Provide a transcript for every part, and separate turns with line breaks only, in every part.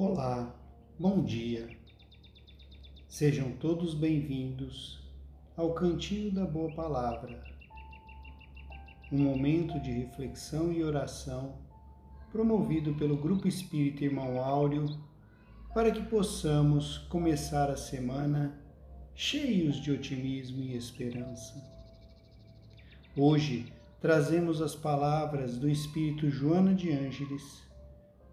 Olá, bom dia. Sejam todos bem-vindos ao Cantinho da Boa Palavra, um momento de reflexão e oração promovido pelo Grupo Espírita Irmão Áureo para que possamos começar a semana cheios de otimismo e esperança. Hoje trazemos as palavras do Espírito Joana de Ângeles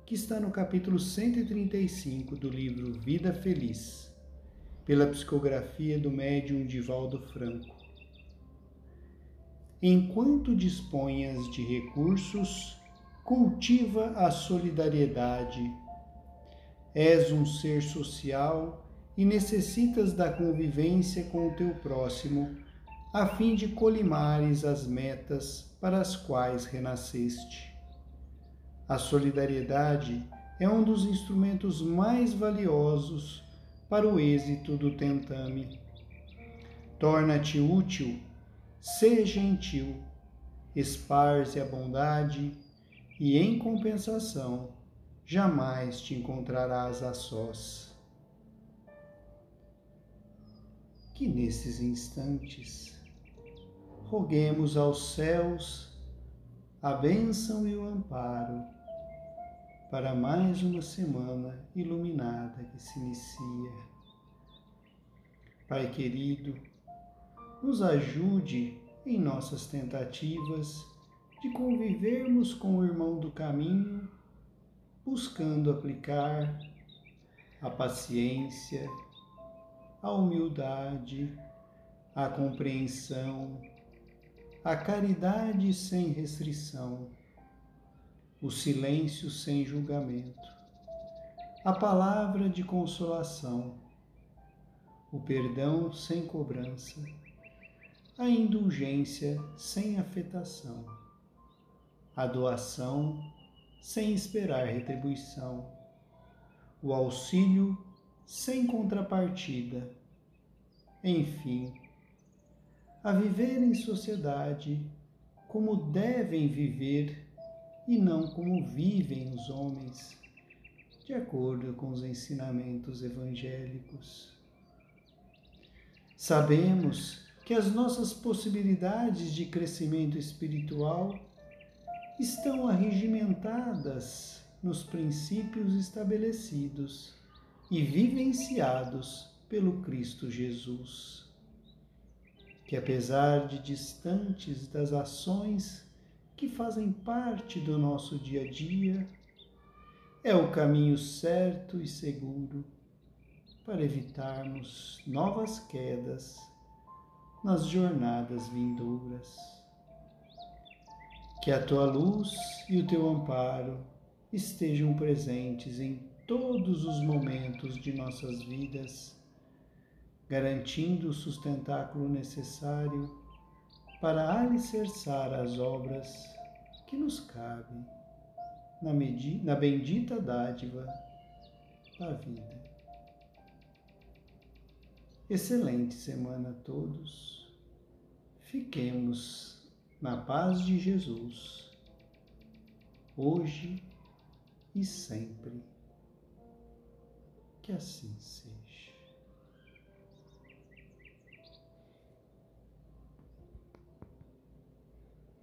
que está no capítulo 135 do livro Vida Feliz, pela psicografia do médium Divaldo Franco. Enquanto disponhas de recursos, cultiva a solidariedade. És um ser social e necessitas da convivência com o teu próximo, a fim de colimares as metas para as quais renasceste. A solidariedade é um dos instrumentos mais valiosos para o êxito do tentame. Torna-te útil, seja gentil, esparze a bondade e, em compensação, jamais te encontrarás a sós. Que nesses instantes roguemos aos céus a bênção e o amparo para mais uma semana iluminada que se inicia. Pai querido, nos ajude em nossas tentativas de convivermos com o irmão do caminho, buscando aplicar a paciência, a humildade, a compreensão, a caridade sem restrição o silêncio sem julgamento, a palavra de consolação, o perdão sem cobrança, a indulgência sem afetação, a doação sem esperar retribuição, o auxílio sem contrapartida, enfim, a viver em sociedade como devem viver e não como vivem os homens, de acordo com os ensinamentos evangélicos. Sabemos que as nossas possibilidades de crescimento espiritual estão arregimentadas nos princípios estabelecidos e vivenciados pelo Cristo Jesus. Que apesar de distantes das ações que fazem parte do nosso dia a dia, é o caminho certo e seguro para evitarmos novas quedas nas jornadas vindouras. Que a tua luz e o teu amparo estejam presentes em todos os momentos de nossas vidas, garantindo o sustentáculo necessário para alicerçar as obras que nos cabem na, na bendita dádiva da vida. Excelente semana a todos. Fiquemos na paz de Jesus, hoje e sempre. Que assim seja.